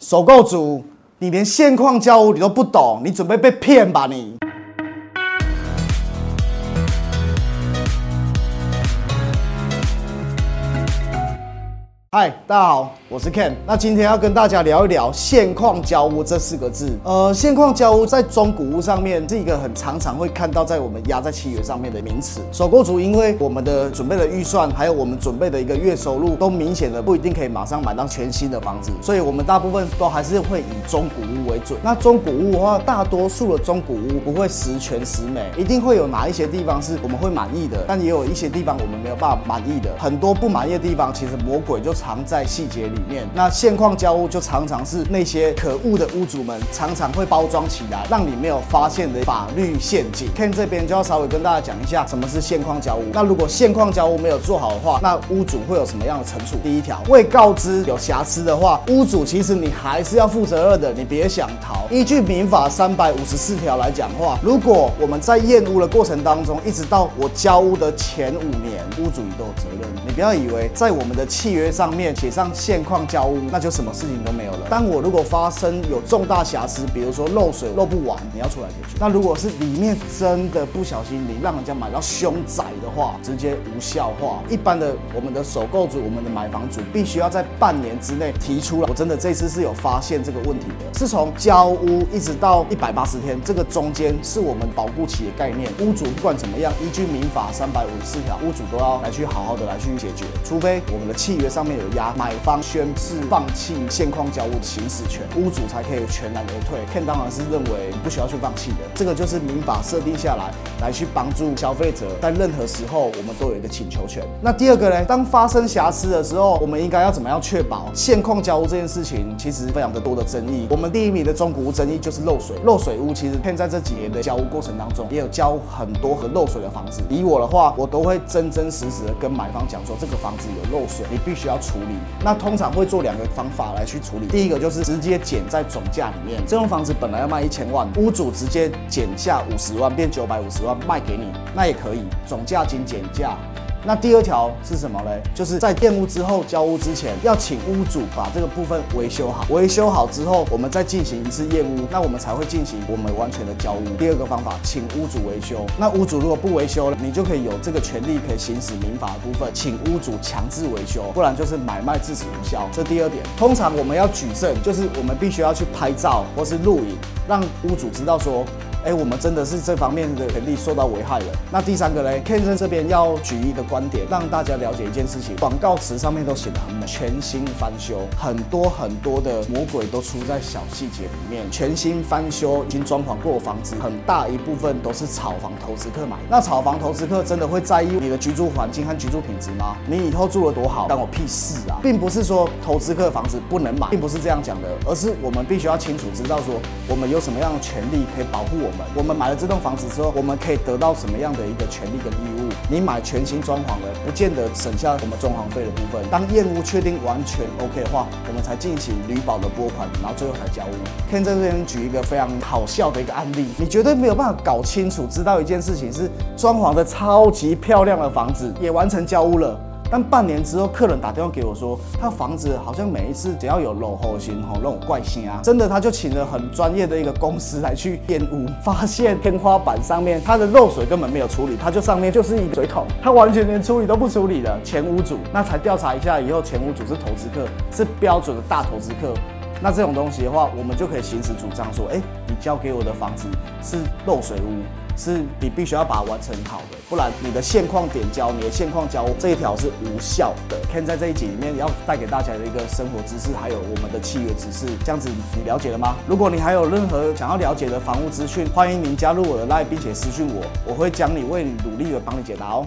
首购族，你连现况交屋你都不懂，你准备被骗吧你？嗨，大家好，我是 Ken。那今天要跟大家聊一聊现况交屋这四个字。呃，现况交屋在中古屋上面是一个很常常会看到在我们压在契约上面的名词。首购族因为我们的准备的预算，还有我们准备的一个月收入，都明显的不一定可以马上买到全新的房子，所以我们大部分都还是会以中古屋为准。那中古屋的话，大多数的中古屋不会十全十美，一定会有哪一些地方是我们会满意的，但也有一些地方我们没有办法满意的。很多不满意的地方，其实魔鬼就。藏在细节里面，那现况交屋就常常是那些可恶的屋主们常常会包装起来，让你没有发现的法律陷阱。Ken 这边就要稍微跟大家讲一下什么是现况交屋。那如果现况交屋没有做好的话，那屋主会有什么样的惩处？第一条，未告知有瑕疵的话，屋主其实你还是要负责任的，你别想逃。依据民法三百五十四条来讲话，如果我们在验屋的过程当中，一直到我交屋的前五年，屋主你都有责任。你不要以为在我们的契约上。面写上现况交屋，那就什么事情都没有了。当我如果发生有重大瑕疵，比如说漏水漏不完，你要出来解决。那如果是里面真的不小心你让人家买到凶宅的话，直接无效化。一般的我们的首购组，我们的买房主必须要在半年之内提出了。我真的这次是有发现这个问题的，是从交屋一直到一百八十天，这个中间是我们保护期的概念。屋主不管怎么样，依据民法三百五十四条，屋主都要来去好好的来去解决，除非我们的契约上面有。压买方宣誓放弃现况交屋的行使权，屋主才可以全然而退。片当然是认为不需要去放弃的，这个就是民法设定下来，来去帮助消费者在任何时候我们都有一个请求权。那第二个呢，当发生瑕疵的时候，我们应该要怎么样确保现况交屋这件事情？其实非常的多的争议。我们第一名的中古屋争议就是漏水，漏水屋其实片在这几年的交屋过程当中，也有交很多和漏水的房子。以我的话，我都会真真实实的跟买方讲说，这个房子有漏水，你必须要处理。那通常会做两个方法来去处理，第一个就是直接减在总价里面，这栋房子本来要卖一千万，屋主直接减价五十万，变九百五十万卖给你，那也可以，总价仅减价。那第二条是什么嘞？就是在垫屋之后交屋之前，要请屋主把这个部分维修好。维修好之后，我们再进行一次验屋，那我们才会进行我们完全的交屋。第二个方法，请屋主维修。那屋主如果不维修了，你就可以有这个权利可以行使民法的部分，请屋主强制维修，不然就是买卖至此无效。这第二点，通常我们要举证，就是我们必须要去拍照或是录影，让屋主知道说。哎，我们真的是这方面的权利受到危害了。那第三个嘞，Ken 生这边要举一个观点，让大家了解一件事情。广告词上面都写的很美，全新翻修，很多很多的魔鬼都出在小细节里面。全新翻修，已经装潢过房子，很大一部分都是炒房投资客买。那炒房投资客真的会在意你的居住环境和居住品质吗？你以后住了多好，关我屁事啊！并不是说投资客房子不能买，并不是这样讲的，而是我们必须要清楚知道说，我们有什么样的权利可以保护我。我们买了这栋房子之后，我们可以得到什么样的一个权利跟义务？你买全新装潢的，不见得省下我们装潢费的部分。当验屋确定完全 OK 的话，我们才进行旅保的拨款，然后最后才交屋。Ken 在这边举一个非常好笑的一个案例，你绝对没有办法搞清楚，知道一件事情是装潢的超级漂亮的房子也完成交屋了。但半年之后，客人打电话给我说，他房子好像每一次只要有漏后型吼那种怪声啊，真的他就请了很专业的一个公司来去验屋，发现天花板上面它的漏水根本没有处理，它就上面就是一个水桶，他完全连处理都不处理的前屋主，那才调查一下以后，前屋主是投资客，是标准的大投资客，那这种东西的话，我们就可以行使主张说，哎，你交给我的房子是漏水屋。是你必须要把它完成好的，不然你的现况点交，你的现况交这一条是无效的。Ken 在这一集里面要带给大家的一个生活知识，还有我们的契约知识，这样子你了解了吗？如果你还有任何想要了解的房屋资讯，欢迎您加入我的 Line，并且私讯我，我会将你为你努力的帮你解答哦。